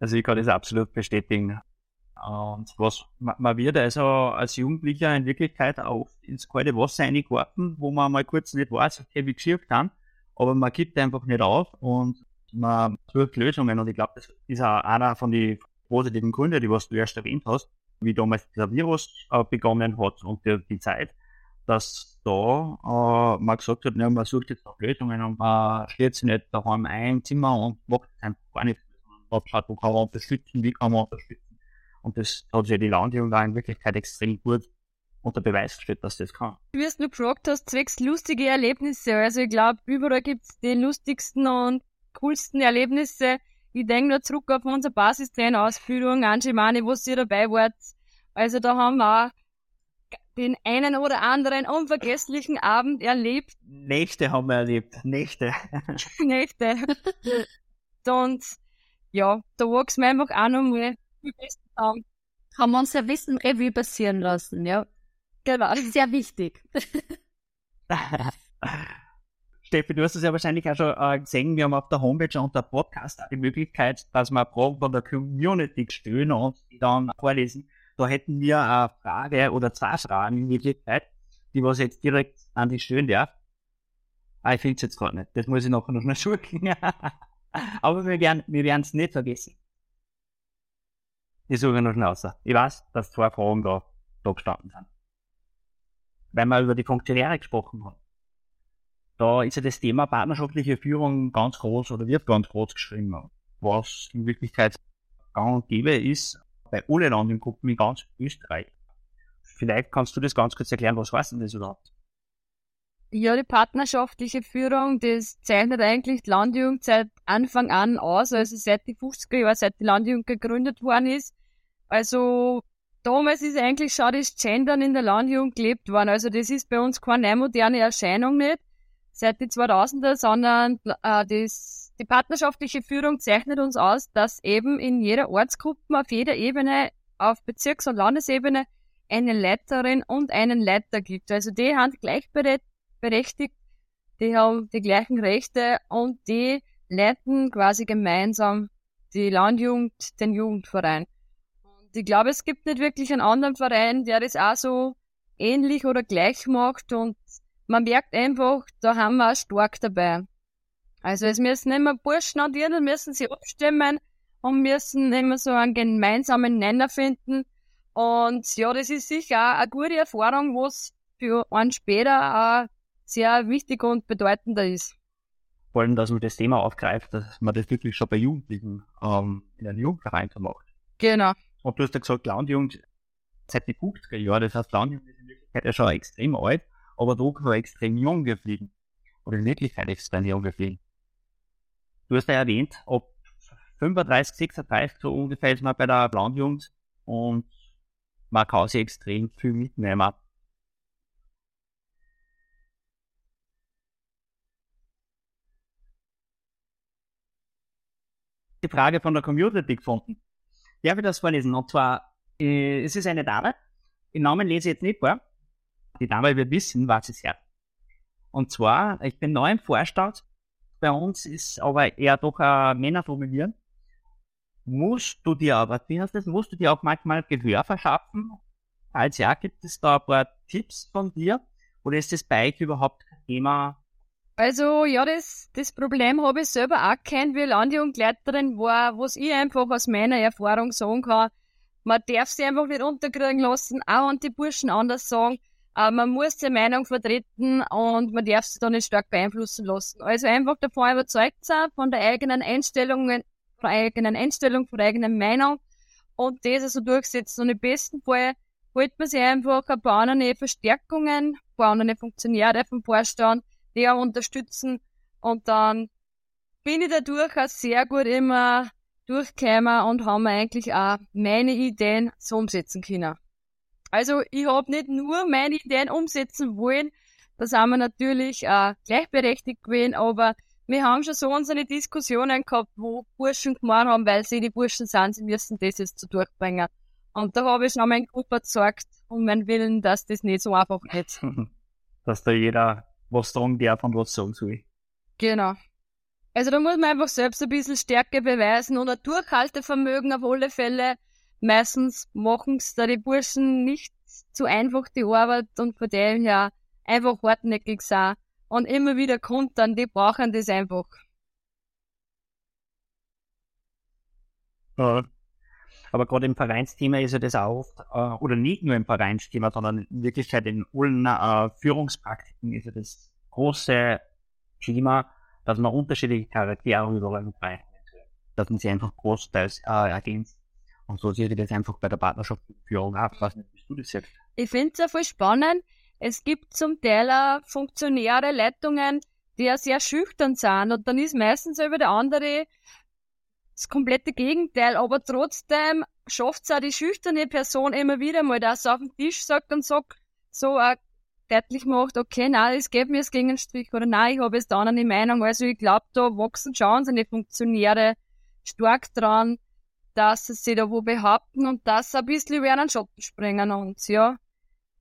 Also ich kann das absolut bestätigen. Und was, man wird also als Jugendlicher in Wirklichkeit auch ins kalte Wasser eingeworfen, wo man mal kurz nicht weiß, okay, wie geschirrt kann, aber man gibt einfach nicht auf und man sucht Lösungen und ich glaube, das ist auch einer von den positiven Gründen, die was du erst erwähnt hast, wie damals dieser Virus äh, begonnen hat und die, die Zeit, dass da äh, man gesagt hat, ne, man sucht jetzt nach Lösungen und man steht sich nicht daheim ein im Zimmer und macht einfach gar nichts. Schaut, wo kann man unterstützen, wie kann man unterstützen. Und das hat sich die Landjugend in Wirklichkeit extrem gut unter Beweis gestellt, dass das kann. Wie es du gefragt hast, zwecks lustige Erlebnisse. Also ich glaube, überall gibt's die lustigsten und coolsten Erlebnisse. Ich denke nur zurück auf unsere Basistrainerausbildung, Anschimani, wo ihr dabei wart. Also da haben wir auch den einen oder anderen unvergesslichen Abend erlebt. Nächte haben wir erlebt. Nächte. Nächte. Und ja, da wachsen wir einfach auch noch mal die besten haben. Haben wir uns ja Wissen Revue passieren lassen, ja. Genau. Sehr wichtig. Steffi, du hast es ja wahrscheinlich auch schon äh, gesehen, wir haben auf der Homepage und der Podcast auch die Möglichkeit, dass wir Fragen von der Community stellen und die dann vorlesen. Da hätten wir eine Frage oder zwei Fragen in Wirklichkeit, die was jetzt direkt an die stellen darf. Ah, ich finde es jetzt gerade nicht. Das muss ich nachher noch mal suchen. Aber wir werden wir werden es nicht vergessen. Ich suche noch schnell raus. Ich weiß, dass zwei Fragen da, da gestanden sind. Weil wir über die Funktionäre gesprochen haben. Da ist ja das Thema partnerschaftliche Führung ganz groß oder wird ganz groß geschrieben. Was in Wirklichkeit gang und gäbe ist bei allen anderen Gruppen in ganz Österreich. Vielleicht kannst du das ganz kurz erklären, was heißt denn das überhaupt? Ja, die partnerschaftliche Führung, das zeichnet eigentlich die Landjugend seit Anfang an aus, also seit die 50er Jahre, seit die Landjugend gegründet worden ist. Also damals ist eigentlich schon das Gendern in der Landjugend gelebt worden. Also das ist bei uns keine moderne Erscheinung nicht seit die 2000er, sondern äh, das, die partnerschaftliche Führung zeichnet uns aus, dass eben in jeder Ortsgruppe auf jeder Ebene, auf Bezirks- und Landesebene, eine Leiterin und einen Leiter gibt. Also die haben gleichberechtigt, die haben die gleichen Rechte und die leiten quasi gemeinsam die Landjugend, den Jugendverein ich glaube, es gibt nicht wirklich einen anderen Verein, der das auch so ähnlich oder gleich macht und man merkt einfach, da haben wir auch stark dabei. Also es müssen immer Burschen und Dirnen müssen sie abstimmen und müssen immer so einen gemeinsamen Nenner finden. Und ja, das ist sicher auch eine gute Erfahrung, was für einen später auch sehr wichtig und bedeutender ist. Vor allem, dass man das Thema aufgreift, dass man das wirklich schon bei Jugendlichen ähm, in einem Jugendverein macht. Genau. Und du hast ja gesagt, Landjugend seit die 50er Jahren, das heißt, Landjugend ist in Wirklichkeit ja schon extrem alt, aber doch noch extrem jung geblieben. Oder in Wirklichkeit extrem jung geblieben. Du hast ja erwähnt, ob 35, 36 so ungefähr ist man bei der Landjugend und man kann sich extrem viel mitnehmen. Die Frage von der Community gefunden. Darf ich das vorlesen? Und zwar, äh, es ist eine Dame. Den Namen lese ich jetzt nicht vor. Die Dame wird wissen, was es her. Und zwar, ich bin neu im Vorstand. Bei uns ist aber eher doch ein Männer dominieren. Musst du dir aber, wie heißt das, musst du dir auch manchmal Gehör verschaffen? Als ja, gibt es da ein paar Tipps von dir? Oder ist das bei euch überhaupt kein Thema, also ja, das, das Problem habe ich selber auch kennt, wie Landjugendleiterin war, was ich einfach aus meiner Erfahrung sagen kann. Man darf sie einfach nicht unterkriegen lassen, auch an die Burschen anders sagen. Aber man muss die Meinung vertreten und man darf sie da nicht stark beeinflussen lassen. Also einfach davon überzeugt sein, von der eigenen Einstellung, von der eigenen Einstellung, von der eigenen Meinung und das also durchsetzen. Und im besten Fall holt man sich einfach ein paar andere Verstärkungen, ein paar andere Funktionäre vom Vorstand, auch unterstützen. Und dann bin ich dadurch auch sehr gut immer durchgekommen und haben eigentlich auch meine Ideen so umsetzen können. Also ich habe nicht nur meine Ideen umsetzen wollen, da sind wir natürlich auch gleichberechtigt gewesen, aber wir haben schon so unsere Diskussionen gehabt, wo Burschen gemacht haben, weil sie die Burschen sind, sie müssen das jetzt so durchbringen. Und da habe ich schon meinen Gruppe gezeigt und meinen Willen, dass das nicht so einfach ist. Dass da jeder was sagen darf und was sagen soll. Genau. Also da muss man einfach selbst ein bisschen Stärke beweisen und ein Durchhaltevermögen auf alle Fälle. Meistens machen es da die Burschen nicht zu einfach die Arbeit und von dem her einfach hartnäckig sein und immer wieder kontern, die brauchen das einfach. Ja. Aber gerade im Vereinsthema ist ja das auch oft, äh, oder nicht nur im Vereinsthema, sondern in Wirklichkeit in allen äh, Führungspraktiken ist ja das große Thema, dass man unterschiedliche Charaktere überall mit dass man sie einfach großteils äh, ergänzt. Und so sehe ich das einfach bei der Partnerschaftsführung ab. Was nicht, wie du das siehst. Ich finde es ja voll spannend. Es gibt zum Teil auch Funktionäre, Leitungen, die ja sehr schüchtern sind. Und dann ist meistens über der andere das komplette Gegenteil, aber trotzdem schafft es auch die schüchterne Person immer wieder mal, dass sie auf den Tisch sagt und sagt, so auch deutlich macht, okay, nein, es geht mir jetzt gegen den Strich oder nein, ich habe jetzt da eine Meinung. Also ich glaube, da wachsen schon seine Funktionäre stark dran, dass sie sich da wo behaupten und dass sie ein bisschen über einen Schatten springen und ja,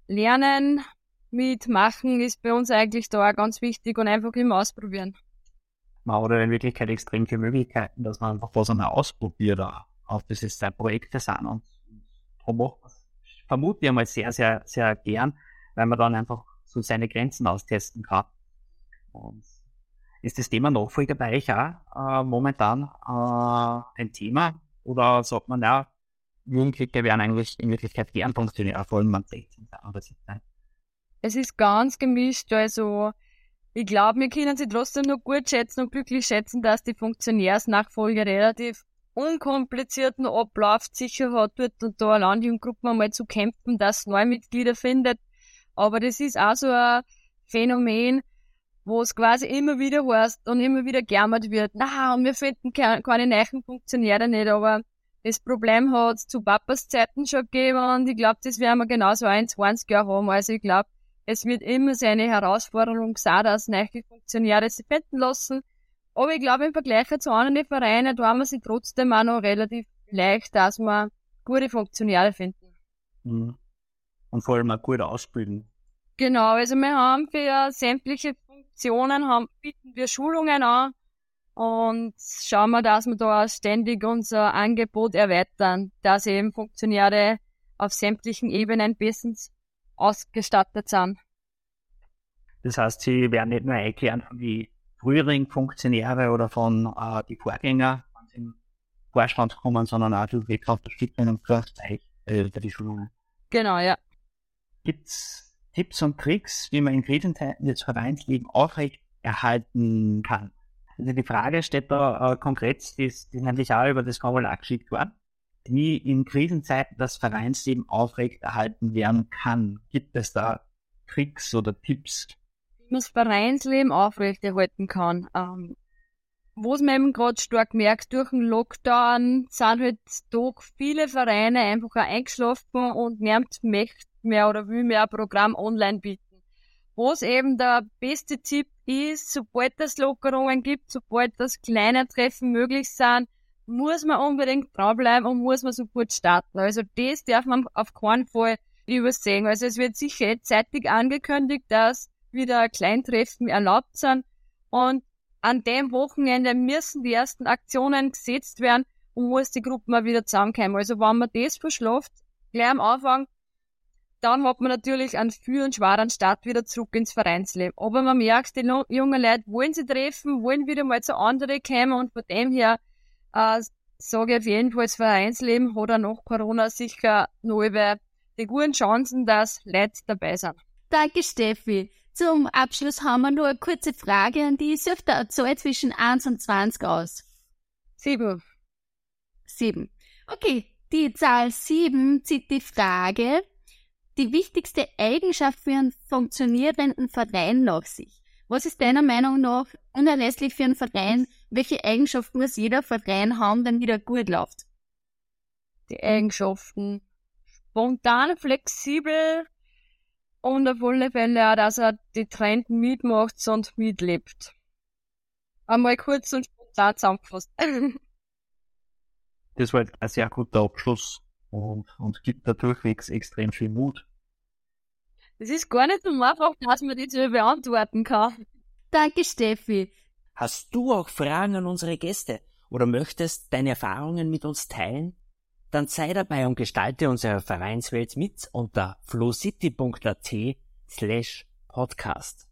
lernen, mitmachen ist bei uns eigentlich da auch ganz wichtig und einfach immer ausprobieren man hat in Wirklichkeit extrem viele Möglichkeiten, dass man einfach was einmal ausprobiert, auch das ist sein Projekte sind und darum macht man vermute ich einmal sehr, sehr, sehr gern, weil man dann einfach so seine Grenzen austesten kann. Und ist das Thema Nachfolger bei euch auch äh, momentan äh, ein Thema? Oder sagt man, ja, Jugendliche werden eigentlich in Wirklichkeit gern Funktionär, vor allem am 16. Arbeitszeit? Es ist ganz gemischt, also ich glaube, wir können sie trotzdem noch gut schätzen und glücklich schätzen, dass die Funktionärsnachfolge relativ unkomplizierten Ablauf sicher hat, dort und da eine Landjugendgruppe einmal zu kämpfen, dass neue Mitglieder findet. Aber das ist auch so ein Phänomen, wo es quasi immer wieder heißt und immer wieder gejammert wird, na, wir finden keine neuen Funktionäre nicht, aber das Problem hat es zu Papas Zeiten schon gegeben und ich glaube, das werden wir genauso ein 20 Jahre haben. Also ich glaube, es wird immer seine Herausforderung sein, dass neue Funktionäre sich finden lassen. Aber ich glaube, im Vergleich zu anderen Vereinen tun wir sie trotzdem auch noch relativ leicht, dass wir gute Funktionäre finden. Mhm. Und vor allem auch gut ausbilden. Genau, also wir haben für sämtliche Funktionen haben, bieten wir Schulungen an und schauen wir, dass wir da ständig unser Angebot erweitern, dass eben Funktionäre auf sämtlichen Ebenen bestens ausgestattet sind. Das heißt, sie werden nicht nur von die früheren Funktionäre oder von äh, die Vorgänger, wenn sie im Vorstand kommen, sondern auch durch Unterstützung und Gleichzeitig äh, die Schulungen. Genau, ja. Gibt's Tipps und Tricks, wie man in Krisenzeiten das Vereinsleben aufrecht erhalten kann? Also die Frage steht da äh, konkret, die ist, die ist nämlich auch über das Formular geschickt worden wie in Krisenzeiten das Vereinsleben aufrecht erhalten werden kann. Gibt es da Tricks oder Tipps? Wie man das Vereinsleben aufrechterhalten kann. Ähm, was man eben gerade stark merkt, durch den Lockdown sind halt doch viele Vereine einfach auch eingeschlafen und niemand möchte mehr oder will mehr ein Programm online bieten. Was eben der beste Tipp ist, sobald es Lockerungen gibt, sobald das kleine Treffen möglich sind, muss man unbedingt dranbleiben und muss man sofort starten. Also das darf man auf keinen Fall übersehen. Also es wird sicher zeitig angekündigt, dass wieder Kleintreffen erlaubt sind und an dem Wochenende müssen die ersten Aktionen gesetzt werden und muss die Gruppe mal wieder zusammenkommen. Also wenn man das verschlaft, gleich am Anfang, dann hat man natürlich einen viel und schweren Start wieder zurück ins Vereinsleben. Aber man merkt, die jungen Leute wollen sie treffen, wollen wieder mal zu anderen kommen und von dem her äh, sage auf jeden Fall, das Vereinsleben hat auch nach Corona sicher noch über die guten Chancen, dass Leute dabei sind. Danke, Steffi. Zum Abschluss haben wir nur eine kurze Frage an die. Sucht der Zahl zwischen 1 und 20 aus? Sieben. Sieben. Okay, die Zahl sieben zieht die Frage, die wichtigste Eigenschaft für einen funktionierenden Verein nach sich. Was ist deiner Meinung nach unerlässlich für einen Verein? Welche Eigenschaften muss jeder Verein haben, wenn wieder gut läuft? Die Eigenschaften. Spontan, flexibel und auf alle Fälle auch, dass er die Trend mitmacht und mitlebt. Einmal kurz und spontan zusammengefasst. das war ein sehr guter Abschluss und, und gibt da durchwegs extrem viel Mut. Das ist gar nicht so einfach, dass man die so beantworten kann. Danke, Steffi. Hast du auch Fragen an unsere Gäste oder möchtest deine Erfahrungen mit uns teilen? Dann sei dabei und gestalte unsere Vereinswelt mit unter flowcity.at slash podcast.